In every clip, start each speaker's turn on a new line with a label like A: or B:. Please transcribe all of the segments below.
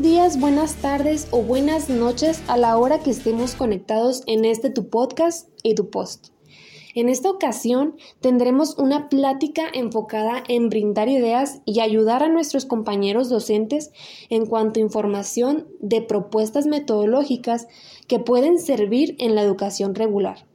A: Días, buenas tardes o buenas noches a la hora que estemos conectados en este tu podcast EduPost. En esta ocasión tendremos una plática enfocada en brindar ideas y ayudar a nuestros compañeros docentes en cuanto a información de propuestas metodológicas que pueden servir en la educación regular.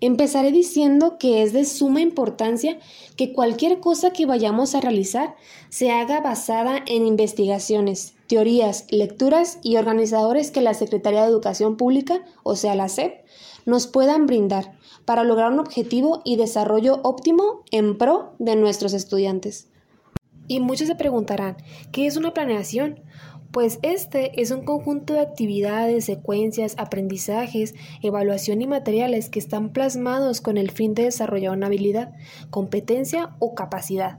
A: Empezaré diciendo que es de suma importancia que cualquier cosa que vayamos a realizar se haga basada en investigaciones, teorías, lecturas y organizadores que la Secretaría de Educación Pública, o sea la SEP, nos puedan brindar para lograr un objetivo y desarrollo óptimo en pro de nuestros estudiantes. Y muchos se preguntarán, ¿qué es una planeación? pues este es un conjunto de actividades, secuencias, aprendizajes, evaluación y materiales que están plasmados con el fin de desarrollar una habilidad, competencia o capacidad.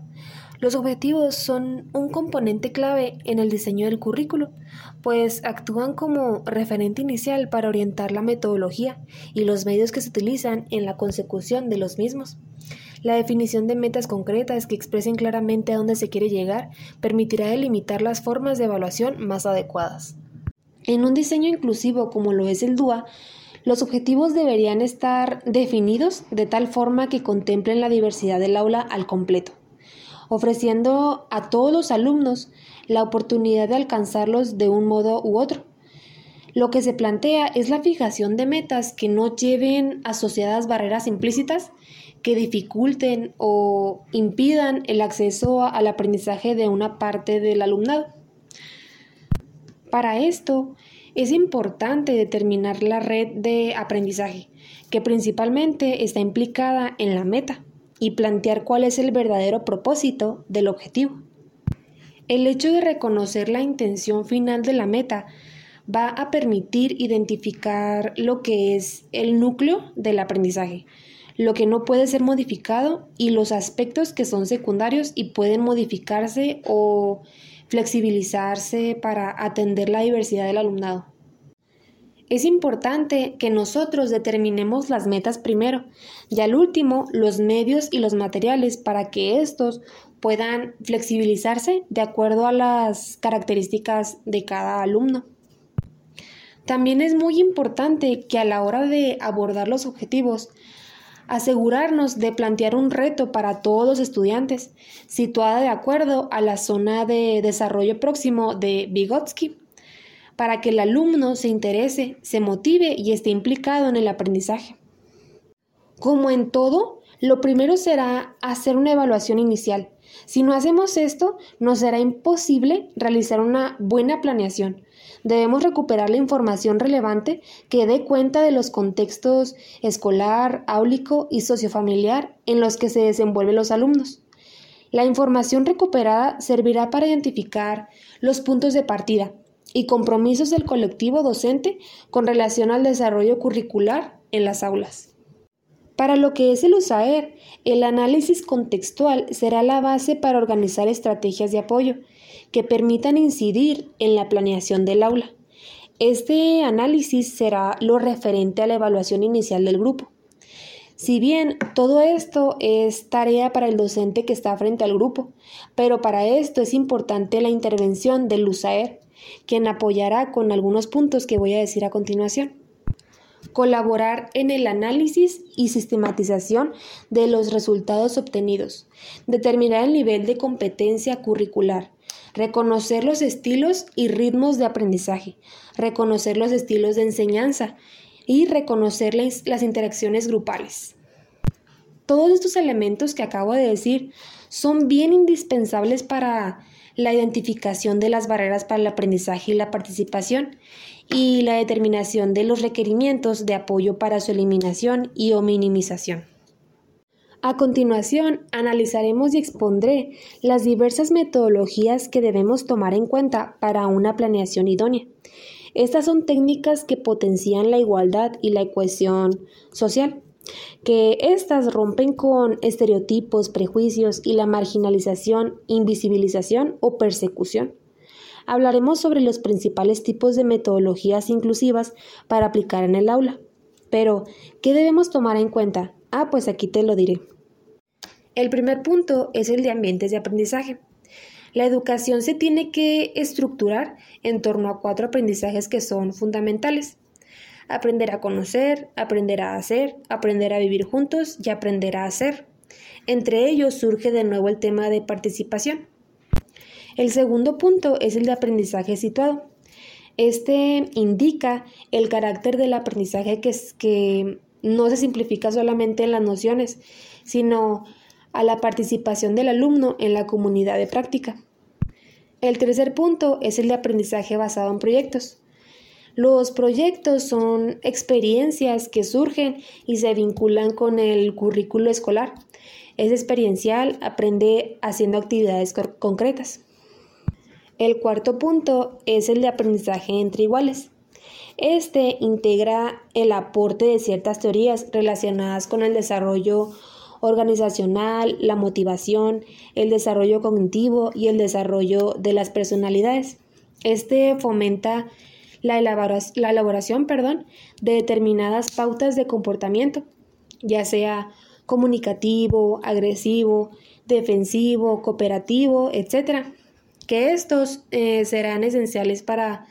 A: Los objetivos son un componente clave en el diseño del currículo, pues actúan como referente inicial para orientar la metodología y los medios que se utilizan en la consecución de los mismos. La definición de metas concretas que expresen claramente a dónde se quiere llegar permitirá delimitar las formas de evaluación más adecuadas. En un diseño inclusivo como lo es el DUA, los objetivos deberían estar definidos de tal forma que contemplen la diversidad del aula al completo, ofreciendo a todos los alumnos la oportunidad de alcanzarlos de un modo u otro. Lo que se plantea es la fijación de metas que no lleven asociadas barreras implícitas que dificulten o impidan el acceso al aprendizaje de una parte del alumnado. Para esto, es importante determinar la red de aprendizaje, que principalmente está implicada en la meta, y plantear cuál es el verdadero propósito del objetivo. El hecho de reconocer la intención final de la meta va a permitir identificar lo que es el núcleo del aprendizaje, lo que no puede ser modificado y los aspectos que son secundarios y pueden modificarse o flexibilizarse para atender la diversidad del alumnado. Es importante que nosotros determinemos las metas primero y al último los medios y los materiales para que estos puedan flexibilizarse de acuerdo a las características de cada alumno. También es muy importante que a la hora de abordar los objetivos asegurarnos de plantear un reto para todos los estudiantes, situada de acuerdo a la zona de desarrollo próximo de Vygotsky, para que el alumno se interese, se motive y esté implicado en el aprendizaje. Como en todo, lo primero será hacer una evaluación inicial. Si no hacemos esto, nos será imposible realizar una buena planeación, debemos recuperar la información relevante que dé cuenta de los contextos escolar, áulico y sociofamiliar en los que se desenvuelven los alumnos. La información recuperada servirá para identificar los puntos de partida y compromisos del colectivo docente con relación al desarrollo curricular en las aulas. Para lo que es el USAER, el análisis contextual será la base para organizar estrategias de apoyo que permitan incidir en la planeación del aula. Este análisis será lo referente a la evaluación inicial del grupo. Si bien todo esto es tarea para el docente que está frente al grupo, pero para esto es importante la intervención del USAER, quien apoyará con algunos puntos que voy a decir a continuación. Colaborar en el análisis y sistematización de los resultados obtenidos. Determinar el nivel de competencia curricular reconocer los estilos y ritmos de aprendizaje, reconocer los estilos de enseñanza y reconocer las interacciones grupales. Todos estos elementos que acabo de decir son bien indispensables para la identificación de las barreras para el aprendizaje y la participación y la determinación de los requerimientos de apoyo para su eliminación y o minimización. A continuación, analizaremos y expondré las diversas metodologías que debemos tomar en cuenta para una planeación idónea. Estas son técnicas que potencian la igualdad y la cohesión social, que éstas rompen con estereotipos, prejuicios y la marginalización, invisibilización o persecución. Hablaremos sobre los principales tipos de metodologías inclusivas para aplicar en el aula. Pero, ¿qué debemos tomar en cuenta? Ah, pues aquí te lo diré. El primer punto es el de ambientes de aprendizaje. La educación se tiene que estructurar en torno a cuatro aprendizajes que son fundamentales. Aprender a conocer, aprender a hacer, aprender a vivir juntos y aprender a hacer. Entre ellos surge de nuevo el tema de participación. El segundo punto es el de aprendizaje situado. Este indica el carácter del aprendizaje que, es, que no se simplifica solamente en las nociones, sino a la participación del alumno en la comunidad de práctica. El tercer punto es el de aprendizaje basado en proyectos. Los proyectos son experiencias que surgen y se vinculan con el currículo escolar. Es experiencial, aprende haciendo actividades concretas. El cuarto punto es el de aprendizaje entre iguales. Este integra el aporte de ciertas teorías relacionadas con el desarrollo organizacional, la motivación, el desarrollo cognitivo y el desarrollo de las personalidades. Este fomenta la elaboración, la elaboración perdón, de determinadas pautas de comportamiento, ya sea comunicativo, agresivo, defensivo, cooperativo, etc que estos eh, serán esenciales para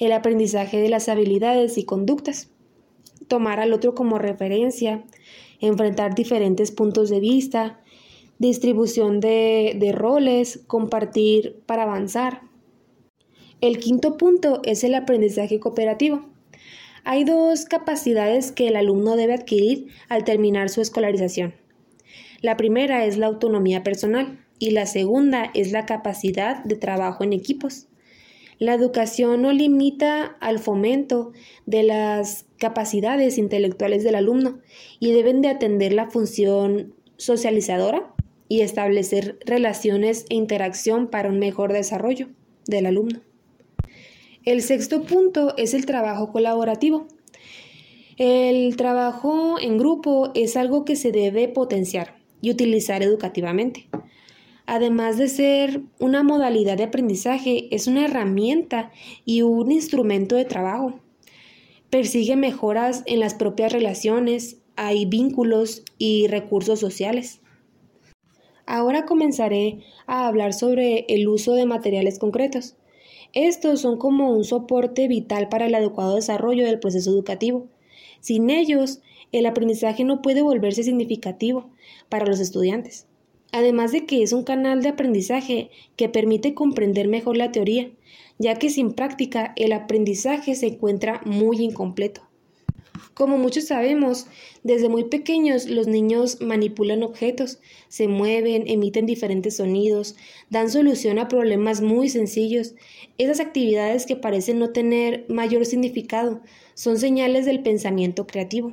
A: el aprendizaje de las habilidades y conductas. Tomar al otro como referencia, enfrentar diferentes puntos de vista, distribución de, de roles, compartir para avanzar. El quinto punto es el aprendizaje cooperativo. Hay dos capacidades que el alumno debe adquirir al terminar su escolarización. La primera es la autonomía personal y la segunda es la capacidad de trabajo en equipos. La educación no limita al fomento de las capacidades intelectuales del alumno y deben de atender la función socializadora y establecer relaciones e interacción para un mejor desarrollo del alumno. El sexto punto es el trabajo colaborativo. El trabajo en grupo es algo que se debe potenciar y utilizar educativamente además de ser una modalidad de aprendizaje, es una herramienta y un instrumento de trabajo. Persigue mejoras en las propias relaciones, hay vínculos y recursos sociales. Ahora comenzaré a hablar sobre el uso de materiales concretos. Estos son como un soporte vital para el adecuado desarrollo del proceso educativo. Sin ellos, el aprendizaje no puede volverse significativo para los estudiantes además de que es un canal de aprendizaje que permite comprender mejor la teoría, ya que sin práctica el aprendizaje se encuentra muy incompleto. Como muchos sabemos, desde muy pequeños los niños manipulan objetos, se mueven, emiten diferentes sonidos, dan solución a problemas muy sencillos. Esas actividades que parecen no tener mayor significado son señales del pensamiento creativo.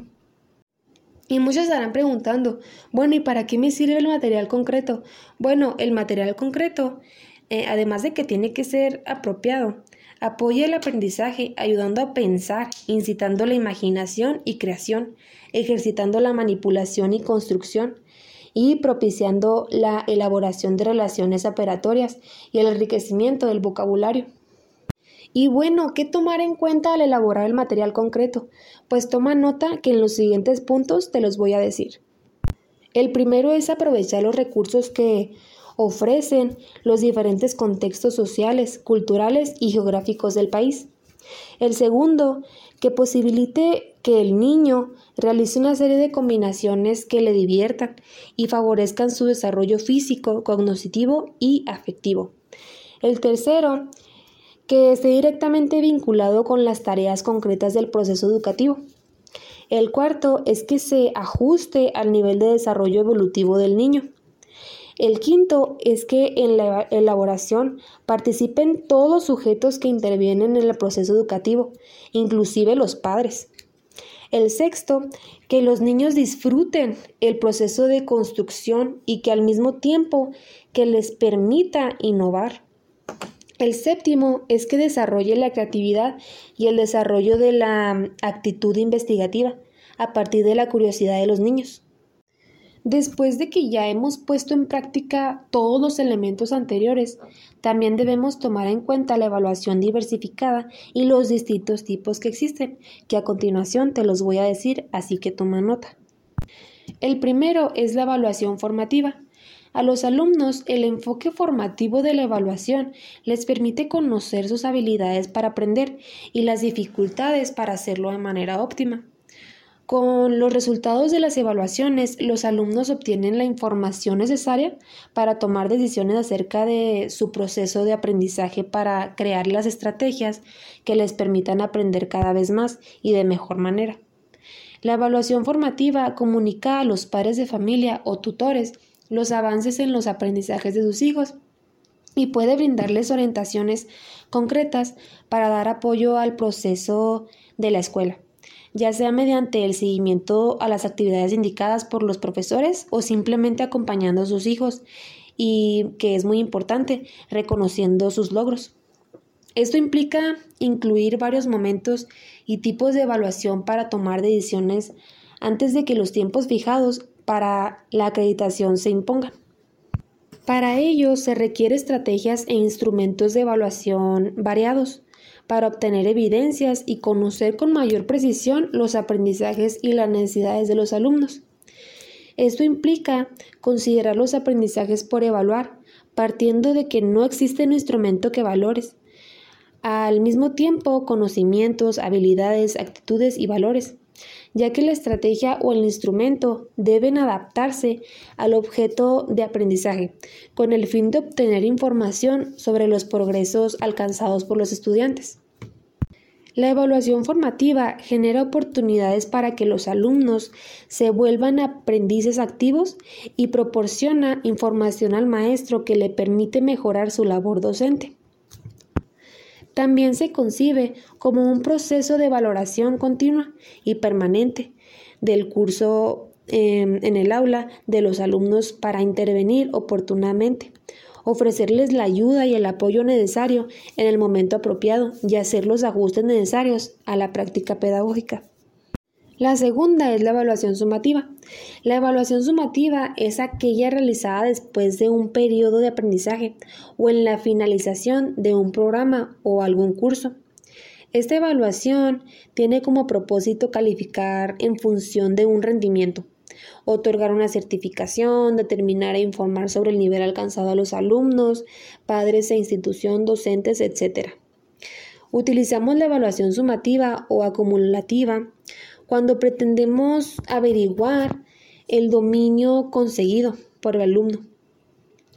A: Y muchos estarán preguntando, bueno, ¿y para qué me sirve el material concreto? Bueno, el material concreto, eh, además de que tiene que ser apropiado, apoya el aprendizaje, ayudando a pensar, incitando la imaginación y creación, ejercitando la manipulación y construcción, y propiciando la elaboración de relaciones operatorias y el enriquecimiento del vocabulario. Y bueno, ¿qué tomar en cuenta al elaborar el material concreto? Pues toma nota que en los siguientes puntos te los voy a decir. El primero es aprovechar los recursos que ofrecen los diferentes contextos sociales, culturales y geográficos del país. El segundo, que posibilite que el niño realice una serie de combinaciones que le diviertan y favorezcan su desarrollo físico, cognitivo y afectivo. El tercero, que esté directamente vinculado con las tareas concretas del proceso educativo. El cuarto es que se ajuste al nivel de desarrollo evolutivo del niño. El quinto es que en la elaboración participen todos los sujetos que intervienen en el proceso educativo, inclusive los padres. El sexto, que los niños disfruten el proceso de construcción y que al mismo tiempo que les permita innovar. El séptimo es que desarrolle la creatividad y el desarrollo de la actitud investigativa a partir de la curiosidad de los niños. Después de que ya hemos puesto en práctica todos los elementos anteriores, también debemos tomar en cuenta la evaluación diversificada y los distintos tipos que existen, que a continuación te los voy a decir, así que toma nota. El primero es la evaluación formativa. A los alumnos, el enfoque formativo de la evaluación les permite conocer sus habilidades para aprender y las dificultades para hacerlo de manera óptima. Con los resultados de las evaluaciones, los alumnos obtienen la información necesaria para tomar decisiones acerca de su proceso de aprendizaje para crear las estrategias que les permitan aprender cada vez más y de mejor manera. La evaluación formativa comunica a los padres de familia o tutores los avances en los aprendizajes de sus hijos y puede brindarles orientaciones concretas para dar apoyo al proceso de la escuela, ya sea mediante el seguimiento a las actividades indicadas por los profesores o simplemente acompañando a sus hijos y, que es muy importante, reconociendo sus logros. Esto implica incluir varios momentos y tipos de evaluación para tomar decisiones antes de que los tiempos fijados para la acreditación se impongan. Para ello se requiere estrategias e instrumentos de evaluación variados para obtener evidencias y conocer con mayor precisión los aprendizajes y las necesidades de los alumnos. Esto implica considerar los aprendizajes por evaluar, partiendo de que no existe un instrumento que valores. Al mismo tiempo, conocimientos, habilidades, actitudes y valores ya que la estrategia o el instrumento deben adaptarse al objeto de aprendizaje, con el fin de obtener información sobre los progresos alcanzados por los estudiantes. La evaluación formativa genera oportunidades para que los alumnos se vuelvan aprendices activos y proporciona información al maestro que le permite mejorar su labor docente. También se concibe como un proceso de valoración continua y permanente del curso em, en el aula de los alumnos para intervenir oportunamente, ofrecerles la ayuda y el apoyo necesario en el momento apropiado y hacer los ajustes necesarios a la práctica pedagógica. La segunda es la evaluación sumativa. La evaluación sumativa es aquella realizada después de un periodo de aprendizaje o en la finalización de un programa o algún curso. Esta evaluación tiene como propósito calificar en función de un rendimiento, otorgar una certificación, determinar e informar sobre el nivel alcanzado a los alumnos, padres e institución, docentes, etc. Utilizamos la evaluación sumativa o acumulativa cuando pretendemos averiguar el dominio conseguido por el alumno,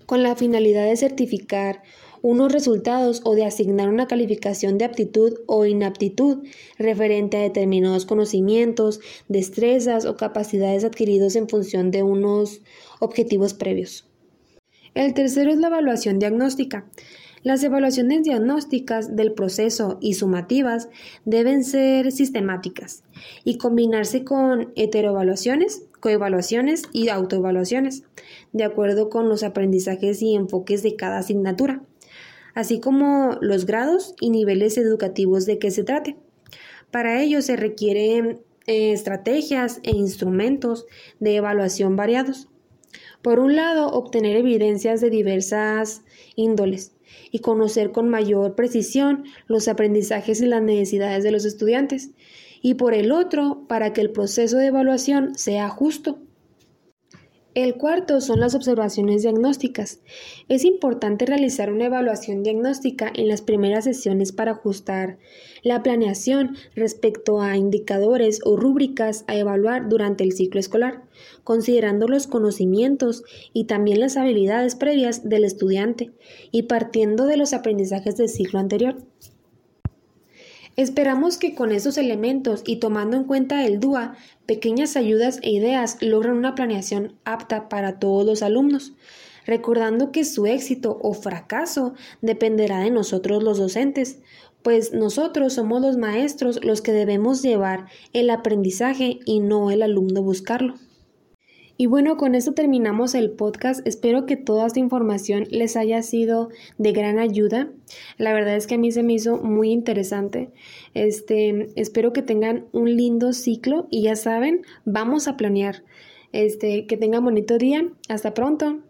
A: con la finalidad de certificar unos resultados o de asignar una calificación de aptitud o inaptitud referente a determinados conocimientos, destrezas o capacidades adquiridos en función de unos objetivos previos. El tercero es la evaluación diagnóstica. Las evaluaciones diagnósticas del proceso y sumativas deben ser sistemáticas y combinarse con heteroevaluaciones, coevaluaciones y autoevaluaciones, de acuerdo con los aprendizajes y enfoques de cada asignatura, así como los grados y niveles educativos de que se trate. Para ello se requieren eh, estrategias e instrumentos de evaluación variados. Por un lado, obtener evidencias de diversas índoles, y conocer con mayor precisión los aprendizajes y las necesidades de los estudiantes, y por el otro, para que el proceso de evaluación sea justo. El cuarto son las observaciones diagnósticas. Es importante realizar una evaluación diagnóstica en las primeras sesiones para ajustar la planeación respecto a indicadores o rúbricas a evaluar durante el ciclo escolar, considerando los conocimientos y también las habilidades previas del estudiante y partiendo de los aprendizajes del ciclo anterior. Esperamos que con esos elementos y tomando en cuenta el DUA, pequeñas ayudas e ideas logren una planeación apta para todos los alumnos, recordando que su éxito o fracaso dependerá de nosotros los docentes, pues nosotros somos los maestros los que debemos llevar el aprendizaje y no el alumno buscarlo. Y bueno, con esto terminamos el podcast. Espero que toda esta información les haya sido de gran ayuda. La verdad es que a mí se me hizo muy interesante. Este, espero que tengan un lindo ciclo y ya saben, vamos a planear. Este, que tengan bonito día. Hasta pronto.